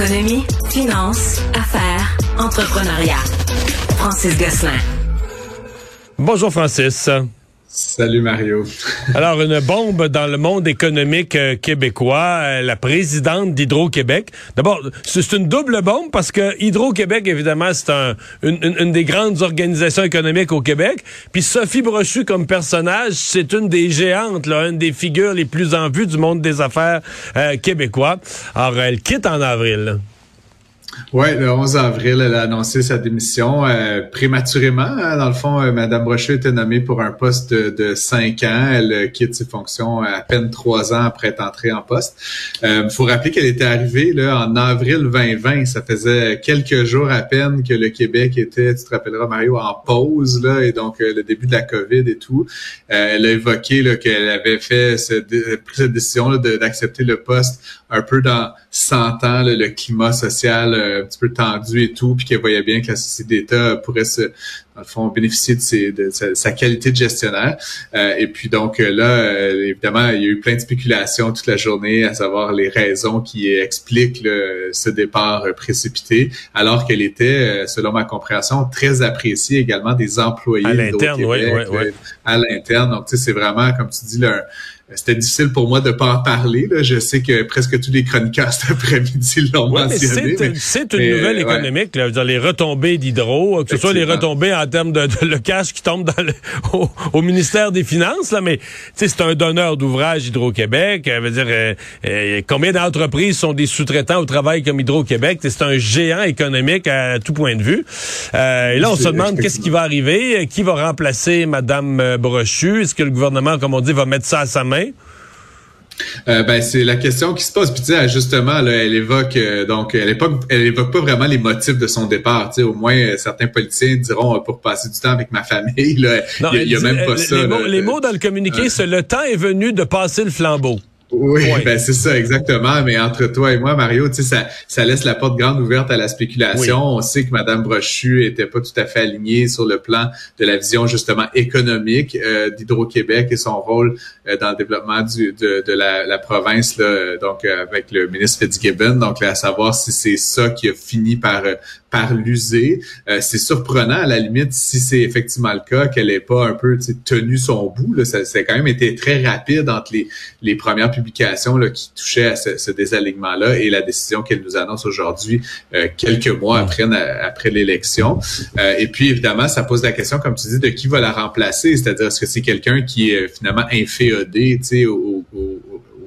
Économie, finance, affaires, entrepreneuriat. Francis Gosselin. Bonjour Francis. Salut Mario. Alors, une bombe dans le monde économique euh, québécois, euh, la présidente d'Hydro-Québec. D'abord, c'est une double bombe parce que Hydro-Québec, évidemment, c'est un, une, des grandes organisations économiques au Québec. Puis Sophie Brochu, comme personnage, c'est une des géantes, là, une des figures les plus en vue du monde des affaires euh, québécois. Alors, elle quitte en avril. Oui, le 11 avril, elle a annoncé sa démission euh, prématurément. Hein. Dans le fond, euh, Mme Brochu était nommée pour un poste de, de cinq ans. Elle euh, quitte ses fonctions à peine trois ans après être entrée en poste. Il faut rappeler qu'elle était arrivée là, en avril 2020. Ça faisait quelques jours à peine que le Québec était, tu te rappelleras Mario, en pause là, et donc le début de la COVID et tout. elle a évoqué qu'elle avait fait pris cette décision d'accepter le poste un peu dans sentant le climat social euh, un petit peu tendu et tout, puis qu'elle voyait bien que la société d'État pourrait se, dans le fond, bénéficier de, ses, de sa, qualité de gestionnaire. Euh, et puis donc euh, là, évidemment, il y a eu plein de spéculations toute la journée, à savoir les raisons qui expliquent ce départ précipité, alors qu'elle était, selon ma compréhension, très appréciée également des employés à l'interne, oui, oui, oui. à l'interne. Donc, tu sais, c'est vraiment, comme tu dis, là, c'était difficile pour moi de pas en parler. Là. Je sais que presque tous les chroniqueurs cet après-midi l'ont mentionné. C'est une nouvelle économique, là, dire, les retombées d'hydro, que ce soit les retombées en termes de, le cash qui tombe dans le, au, ministère des Finances, là, mais c'est un donneur d'ouvrage Hydro-Québec. Euh, veut dire, euh, euh, combien d'entreprises sont des sous-traitants au travail comme Hydro-Québec? C'est un géant économique à tout point de vue. et là, on se demande qu'est-ce qui va arriver, qui va remplacer Madame Brochu? Est-ce que le gouvernement, comme on dit, va mettre ça à sa main? Euh, ben c'est la question qui se pose. Puis tu sais, justement, là, elle évoque euh, donc elle évoque, elle évoque pas vraiment les motifs de son départ. Tu sais, au moins euh, certains politiciens diront pour passer du temps avec ma famille. Là, il y, a, même pas ça. les mots dans le communiqué, c'est le temps est venu de passer le flambeau. Oui, ben c'est ça exactement. Mais entre toi et moi, Mario, tu sais, ça, ça laisse la porte grande ouverte à la spéculation. On sait que Madame Brochu était pas tout à fait alignée sur le plan de la vision justement économique euh, d'Hydro-Québec et son rôle euh, dans le développement du, de, de la, la, province, là, donc euh, avec le ministre Fitzgibbon. Donc là, à savoir si c'est ça qui a fini par par l'user. c'est surprenant à la limite si c'est effectivement le cas qu'elle ait pas un peu tenu son bout. Là. Ça, ça a quand même été très rapide entre les, les premières publication là, qui touchait à ce, désalignement-là et la décision qu'elle nous annonce aujourd'hui, euh, quelques mois après, après l'élection. Euh, et puis, évidemment, ça pose la question, comme tu dis, de qui va la remplacer, c'est-à-dire est-ce que c'est quelqu'un qui est finalement inféodé au, au,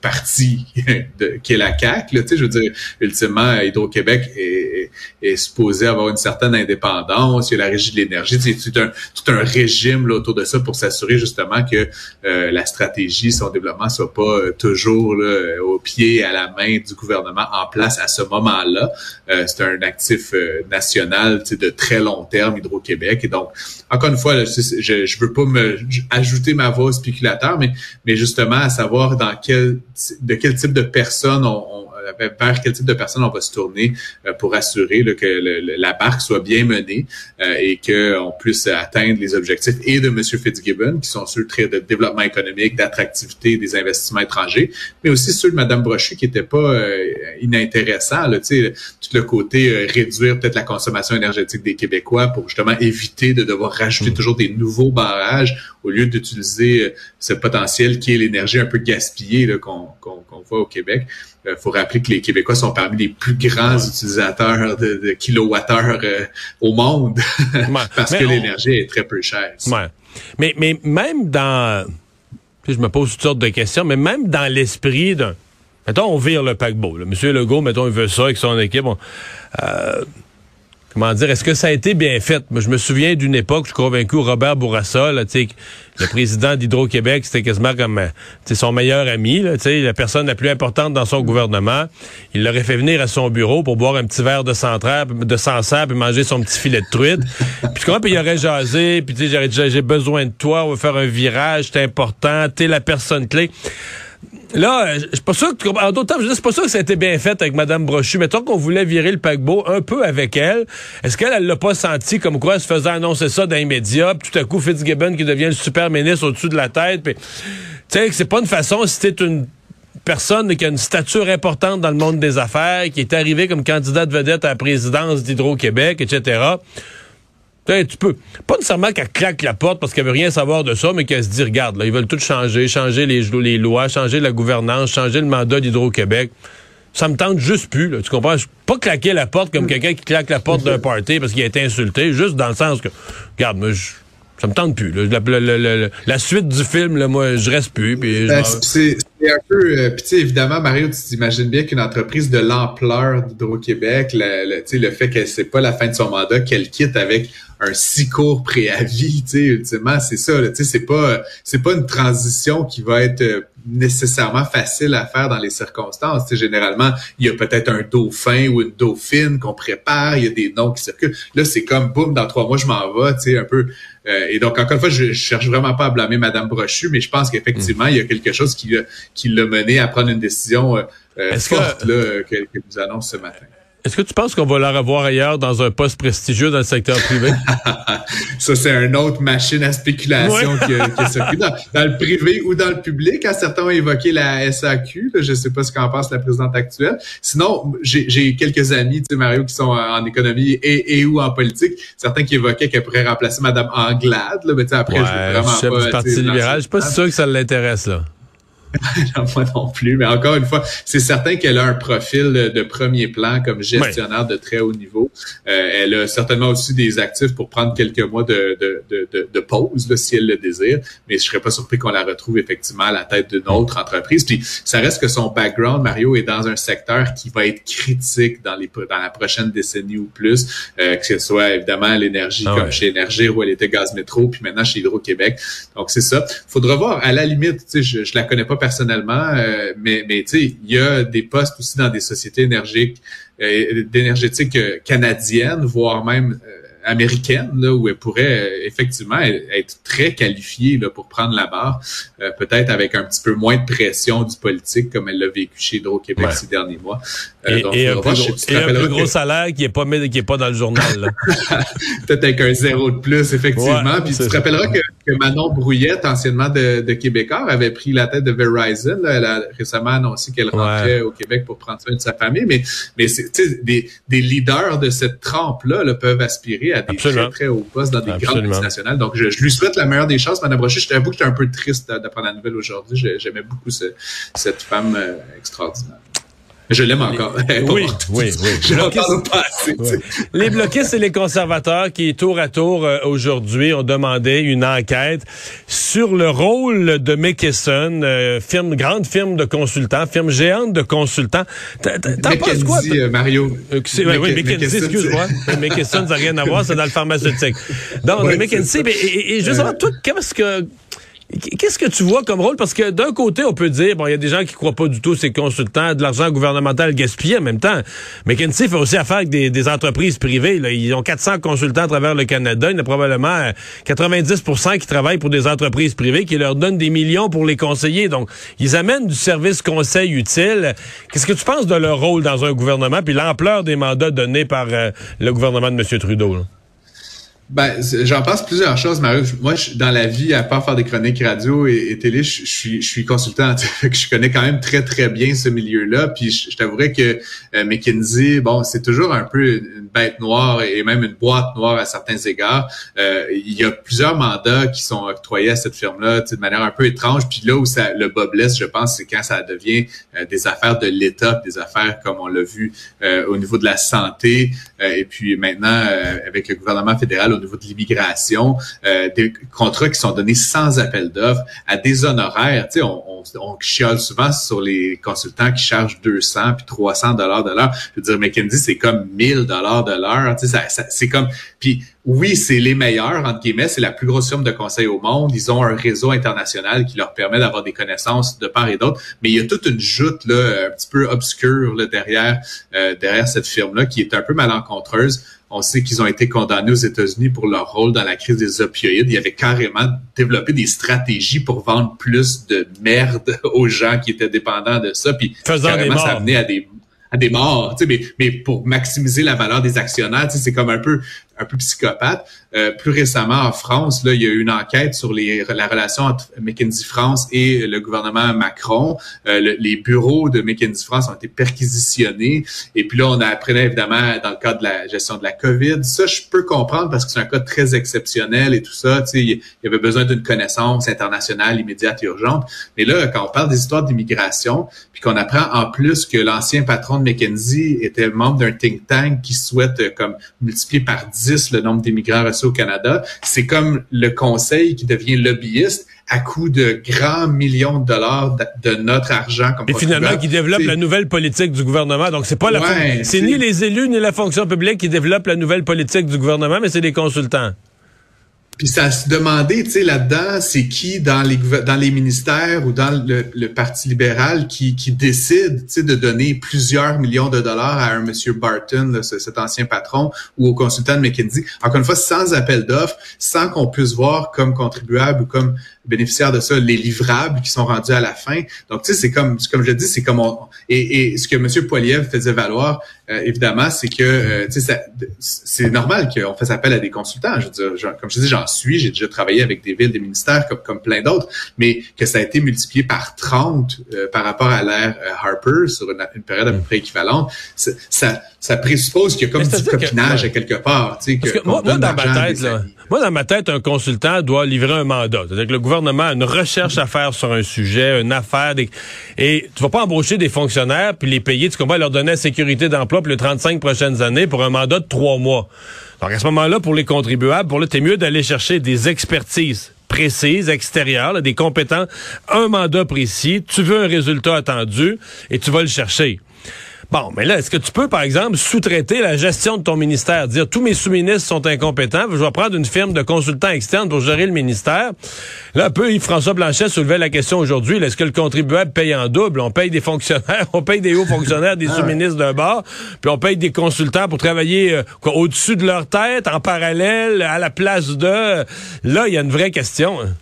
parti qui est la CAQ. Là, je veux dire, ultimement, Hydro-Québec est, est, supposé avoir une certaine indépendance. Il y a la régie de l'énergie. C'est tout un, tout un régime là, autour de ça pour s'assurer justement que euh, la stratégie, son développement soit pas euh, toujours au pied à la main du gouvernement en place à ce moment-là. Euh, c'est un actif national de très long terme, Hydro-Québec. Et donc, encore une fois, je, je veux pas me ajouter ma voix spéculateur, mais, mais justement à savoir dans quel de quel type de personne on, vers quel type de personnes on va se tourner euh, pour assurer que la barque soit bien menée euh, et qu'on puisse atteindre les objectifs et de M. Fitzgibbon, qui sont ceux de développement économique, d'attractivité des investissements étrangers, mais aussi ceux de Mme Brochu qui n'étaient pas euh, inintéressants. Là, tout le côté réduire peut-être la consommation énergétique des Québécois pour justement éviter de devoir rajouter mm. toujours des nouveaux barrages au lieu d'utiliser ce potentiel qui est l'énergie un peu gaspillée qu'on voit au Québec. Il faut rappeler que les Québécois sont parmi les plus grands utilisateurs de, de kilowattheures euh, au monde parce que l'énergie est très peu chère. Mais, mais même dans... Je me pose toutes sortes de questions, mais même dans l'esprit d'un... Mettons, on vire le paquebot. Là. Monsieur Legault, mettons, il veut ça avec son équipe. euh, comment dire, est-ce que ça a été bien fait? Moi, je me souviens d'une époque, je suis convaincu, Robert Bourassa, là, le président d'Hydro-Québec, c'était quasiment comme euh, son meilleur ami, là, la personne la plus importante dans son gouvernement. Il l'aurait fait venir à son bureau pour boire un petit verre de centraire, de sancerre, puis manger son petit filet de truite. puis comment, puis il aurait jasé, puis j'ai besoin de toi, on va faire un virage, c'est important, t'es la personne clé. Là, je suis pas sûr que, en d'autres je c'est pas sûr que ça a été bien fait avec Mme Brochu. Mettons qu'on voulait virer le paquebot un peu avec elle. Est-ce qu'elle, elle l'a pas senti comme quoi elle se faisait annoncer ça dans les puis tout à coup, Fitzgibbon qui devient le super ministre au-dessus de la tête, puis, tu sais, c'est pas une façon, si t'es une personne qui a une stature importante dans le monde des affaires, qui est arrivé comme candidat de vedette à la présidence d'Hydro-Québec, etc. Tu peux. Pas nécessairement qu'elle claque la porte parce qu'elle veut rien savoir de ça, mais qu'elle se dit, regarde, là, ils veulent tout changer, changer les, les lois, changer la gouvernance, changer le mandat d'Hydro-Québec. Ça me tente juste plus, là, tu comprends? Pas claquer la porte comme quelqu'un qui claque la porte d'un party parce qu'il a été insulté, juste dans le sens que, regarde, moi, je ça me tente plus. La, suite du film, là, moi, je reste plus. Ben, c'est un peu... Euh, puis évidemment, Mario, tu t'imagines bien qu'une entreprise de l'ampleur d'Hydro-Québec, le, le fait que c'est pas la fin de son mandat, qu'elle quitte avec un si court préavis, tu sais, ultimement, c'est ça, tu sais, c'est pas, c'est pas une transition qui va être euh, nécessairement facile à faire dans les circonstances. Tu sais, généralement, il y a peut-être un dauphin ou une dauphine qu'on prépare, il y a des noms qui circulent. Là, c'est comme, boum, dans trois mois, je m'en vais, tu sais, un peu. Euh, et donc, encore une fois, je, je, cherche vraiment pas à blâmer Madame Brochu, mais je pense qu'effectivement, il y a quelque chose qui, qui l'a mené à prendre une décision euh, forte là, que, que nous annonce ce matin. Est-ce que tu penses qu'on va la revoir ailleurs dans un poste prestigieux dans le secteur privé? ça, c'est une autre machine à spéculation qui, qui dans, dans, le privé ou dans le public. certains ont évoqué la SAQ. je ne sais pas ce qu'en pense la présidente actuelle. Sinon, j'ai quelques amis, tu sais, Mario, qui sont en économie et, et ou en politique. Certains qui évoquaient qu'elle pourrait remplacer Mme Anglade. Là, mais après, je veux vraiment chef pas... du Parti libéral. Je suis pas sûr que ça l'intéresse, là. moi non plus, mais encore une fois, c'est certain qu'elle a un profil de premier plan comme gestionnaire de très haut niveau. Euh, elle a certainement aussi des actifs pour prendre quelques mois de, de, de, de pause là, si elle le désire, mais je serais pas surpris qu'on la retrouve effectivement à la tête d'une autre entreprise. Puis ça reste que son background, Mario, est dans un secteur qui va être critique dans les dans la prochaine décennie ou plus, euh, que ce soit évidemment l'énergie ah comme chez Énergie où elle était Gaz Métro, puis maintenant chez Hydro-Québec. Donc c'est ça. Faudra voir. À la limite, tu sais, je, je la connais pas personnellement, euh, mais, mais tu sais, il y a des postes aussi dans des sociétés énergiques, euh, d'énergétique euh, canadiennes, voire même américaine, là, où elle pourrait euh, effectivement être très qualifiée là, pour prendre la barre, euh, peut-être avec un petit peu moins de pression du politique comme elle l'a vécu chez Hydro-Québec ces derniers mois. Euh, et, un, plus gros, salaire qui est pas qui est pas dans le journal. peut-être avec un zéro de plus, effectivement. Puis tu te rappelleras que, Manon Brouillette, anciennement de, de Québécois, avait pris la tête de Verizon. Elle a récemment annoncé qu'elle rentrait au Québec pour prendre soin de sa famille. Mais, mais des, des leaders de cette trempe-là là, peuvent aspirer à des très, très hauts postes dans des grandes multinationales. Donc, je, lui souhaite la meilleure des chances, Madame Brochet. Je t'avoue que j'étais un peu triste d'apprendre la nouvelle aujourd'hui. J'aimais beaucoup cette femme euh, extraordinaire. Je l'aime encore. oui, oui, oui. Je pas assez. Les bloquistes et les conservateurs qui, tour à tour, euh, aujourd'hui, ont demandé une enquête sur le rôle de McKesson, euh, firme, grande firme de consultants, firme géante de consultants. T'en penses quoi? Euh, Mario. oui, McKenzie, excuse-moi. McKesson, ça n'a rien à voir, c'est dans le pharmaceutique. Donc, ouais, McKenzie, et, et, et justement, toi, qu'est-ce que Qu'est-ce que tu vois comme rôle? Parce que d'un côté, on peut dire, bon, il y a des gens qui croient pas du tout ces consultants, de l'argent gouvernemental gaspillé en même temps. Mais McKinsey fait aussi affaire avec des, entreprises privées. Là. Ils ont 400 consultants à travers le Canada. Il y en a probablement 90% euh, qui travaillent pour des entreprises privées qui leur donnent des millions pour les conseiller. Donc, ils amènent du service conseil utile. Qu'est-ce que tu penses de leur rôle dans un gouvernement puis l'ampleur des mandats donnés par euh, le gouvernement de M. Trudeau? Ben, j'en pense plusieurs choses, Mario. Moi, je, dans la vie, à part faire des chroniques radio et, télé, je, suis, je suis consultant. je connais quand même très, très bien ce milieu-là. Puis je, t'avouerais que euh, McKinsey, bon, c'est toujours un peu une bête noire et même une boîte noire à certains égards. Euh, il y a plusieurs mandats qui sont octroyés à cette firme-là de manière un peu étrange. Puis là où ça, le bas blesse, je pense, c'est quand ça devient euh, des affaires de l'État, des affaires comme on l'a vu au niveau de la santé. et puis maintenant, avec le gouvernement fédéral au niveau de l'immigration, euh, des contrats qui sont donnés sans appel d'offres à des honoraires. Tu sais, on, on, chiale souvent sur les consultants qui chargent 200 puis 300 dollars de l'heure. Je veux dire, McKinsey, c'est comme 1000 dollars de l'heure. Tu sais, c'est comme... Puis oui, c'est les meilleurs, entre guillemets, c'est la plus grosse firme de conseil au monde. Ils ont un réseau international qui leur permet d'avoir des connaissances de part et d'autre. Mais il y a toute une joute là, un petit peu obscure là, derrière, euh, derrière cette firme-là qui est un peu malencontreuse. On sait qu'ils ont été condamnés aux États-Unis pour leur rôle dans la crise des opioïdes. Ils avaient carrément développé des stratégies pour vendre plus de merde aux gens qui étaient dépendants de ça. Puis carrément, ça amenait à des à des morts, mais, mais pour maximiser la valeur des actionnaires, c'est comme un peu un peu psychopathe. Euh, plus récemment, en France, là, il y a eu une enquête sur les, la relation entre McKinsey France et le gouvernement Macron. Euh, les bureaux de McKinsey France ont été perquisitionnés. Et puis là, on a appris évidemment dans le cadre de la gestion de la COVID. Ça, je peux comprendre parce que c'est un cas très exceptionnel et tout ça. Il y avait besoin d'une connaissance internationale immédiate et urgente. Mais là, quand on parle des histoires d'immigration, puis qu'on apprend en plus que l'ancien patron de McKinsey était membre d'un think tank qui souhaite euh, comme multiplier par 10 le nombre d'immigrants reçus au Canada, c'est comme le conseil qui devient lobbyiste à coût de grands millions de dollars de, notre argent. Comme Et finalement, qui développe la nouvelle politique du gouvernement. Donc, c'est pas la, c'est ni les élus ni la fonction publique qui développent la nouvelle politique du gouvernement, mais c'est des consultants. Puis ça se demandait, tu sais, là-dedans, c'est qui dans les ministères ou dans le, Parti libéral qui, qui décide, tu sais, de donner plusieurs millions de dollars à un monsieur Barton, cet ancien patron, ou au consultant de McKinsey. Encore une fois, sans appel d'offres, sans qu'on puisse voir comme contribuable ou comme bénéficiaires de ça les livrables qui sont rendus à la fin. Donc, tu sais, c'est comme, comme je le dis, c'est comme on, et, et ce que M. Poiliev faisait valoir, euh, évidemment, c'est que, euh, tu sais, c'est normal qu'on fasse appel à des consultants. Je veux dire, comme je dis, j'en suis, j'ai déjà travaillé avec des villes, des ministères, comme, comme plein d'autres, mais que ça a été multiplié par 30 euh, par rapport à l'ère Harper sur une, période à peu près équivalente, ça, ça présuppose qu'il y a comme du copinage à quelque part. Tu sais, que, moi, dans ma tête, là, moi, dans ma tête, un consultant doit livrer un mandat. C'est-à-dire que le gouvernement a une recherche à faire sur un sujet, une affaire, et tu vas pas embaucher des fonctionnaires puis les payer, tu comprends, leur donner la sécurité d'emploi pour les 35 prochaines années pour un mandat de trois mois. Donc, à ce moment-là, pour les contribuables, pour là, t'es mieux d'aller chercher des expertises précises, extérieures, des compétents, un mandat précis, tu veux un résultat attendu et tu vas le chercher. Bon, mais là, est-ce que tu peux, par exemple, sous-traiter la gestion de ton ministère? Dire tous mes sous-ministres sont incompétents, je vais prendre une firme de consultants externes pour gérer le ministère. Là, un peu, Yves-François Blanchet soulevait la question aujourd'hui. Est-ce que le contribuable paye en double? On paye des fonctionnaires, on paye des hauts fonctionnaires, des ah sous-ministres d'un bord, puis on paye des consultants pour travailler euh, au-dessus de leur tête, en parallèle, à la place de... Là, il y a une vraie question. Hein.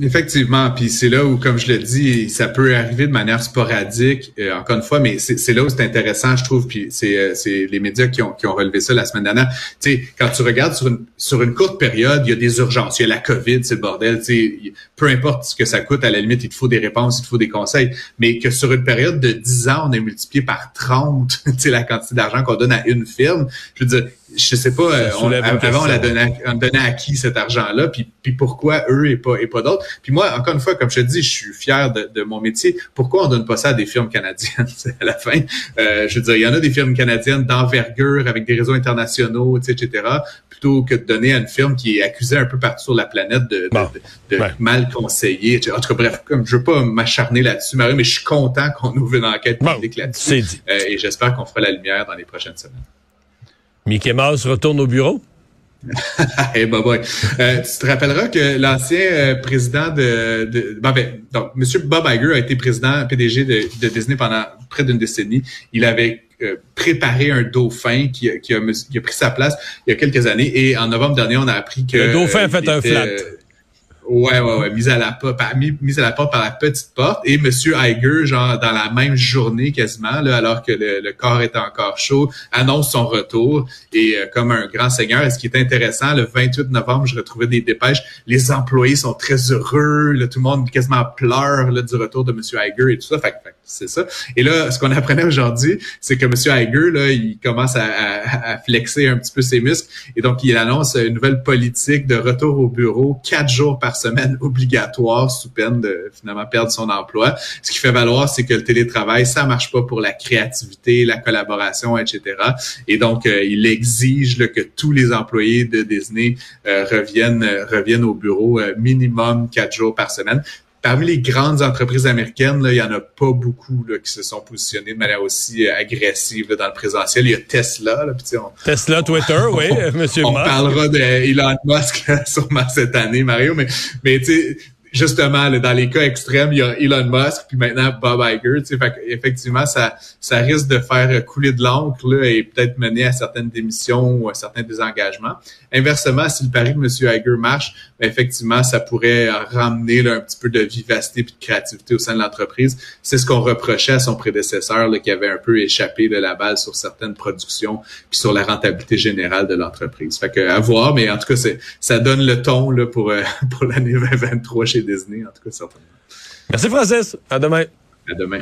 Effectivement, puis c'est là où, comme je le dis, ça peut arriver de manière sporadique, euh, encore une fois, mais c'est là où c'est intéressant, je trouve, puis c'est euh, les médias qui ont, qui ont relevé ça la semaine dernière. Tu sais, quand tu regardes sur une, sur une courte période, il y a des urgences, il y a la COVID, c'est le bordel, tu sais, peu importe ce que ça coûte, à la limite, il te faut des réponses, il te faut des conseils, mais que sur une période de 10 ans, on a multiplié par 30, tu sais, la quantité d'argent qu'on donne à une firme, je veux dire, je sais pas, euh, on, avant on la donnait, on donnait à qui cet argent-là, puis, puis pourquoi eux et pas et pas d'autres? Puis moi, encore une fois, comme je te dis, je suis fier de, de mon métier. Pourquoi on donne pas ça à des firmes canadiennes à la fin? Euh, Je veux dire, il y en a des firmes canadiennes d'envergure avec des réseaux internationaux, etc. Plutôt que de donner à une firme qui est accusée un peu partout sur la planète de, de, mal conseiller. En tout cas, bref, comme je veux pas m'acharner là-dessus, Marie, mais je suis content qu'on ouvre une enquête publique là-dessus. Euh, et j'espère qu'on fera la lumière dans les prochaines semaines. Mickey Mouse retourne au bureau? hey, bah, euh, tu te rappelleras que l'ancien euh, président de, de ben, donc Monsieur Bob Iger a été président PDG de, de Disney pendant près d'une décennie. Il avait euh, préparé un dauphin qui, qui, a, qui, a, pris sa place il y a quelques années et en novembre dernier on a appris que le dauphin a fait un flat. Ouais, ouais, ouais, mise à la porte, mise à la porte par la petite porte. Et Monsieur Iger, genre dans la même journée quasiment, là, alors que le, corps est encore chaud, annonce son retour. Et euh, comme un grand seigneur, et ce qui est intéressant, le 28 novembre, je retrouvais des dépêches. Les employés sont très heureux, là, tout le monde quasiment pleure là, du retour de Monsieur Iger et tout ça. Fait, fait c'est ça. Et là, ce qu'on apprenait aujourd'hui, c'est que M. Iger, là, il commence à, à, flexer un petit peu ses muscles. Et donc, il annonce une nouvelle politique de retour au bureau, quatre jours par semaine obligatoire, sous peine de finalement perdre son emploi. Ce qui fait valoir, c'est que le télétravail, ça marche pas pour la créativité, la collaboration, etc. Et donc, euh, il exige que tous les employés de Disney euh, reviennent, reviennent au bureau euh, minimum quatre jours par semaine parmi les grandes entreprises américaines, là, il y en a pas beaucoup là, qui se sont positionnées de manière aussi euh, agressive dans le présentiel. Il y a Tesla. Là, Tesla, Twitter, oui, Monsieur On parlera d'Elon Musk sûrement cette année, Mario, mais, mais tu sais, justement, dans les cas extrêmes, il y a Elon Musk, puis maintenant Bob Iger. Tu sais, fait effectivement, ça, ça risque de faire couler de l'encre et peut-être mener à certaines démissions ou à certains désengagements. Inversement, si le pari de M. Iger marche, ben, effectivement, ça pourrait ramener un petit peu de vivacité et de créativité au sein de l'entreprise. C'est ce qu'on reprochait à son prédécesseur là, qui avait un peu échappé de la balle sur certaines productions puis sur la rentabilité générale de l'entreprise. Fait que à voir, mais en tout cas, ça donne le ton là, pour, euh, pour l'année 2023 chez Disney, en tout cas, certainement. Merci, Francis. À demain. À demain.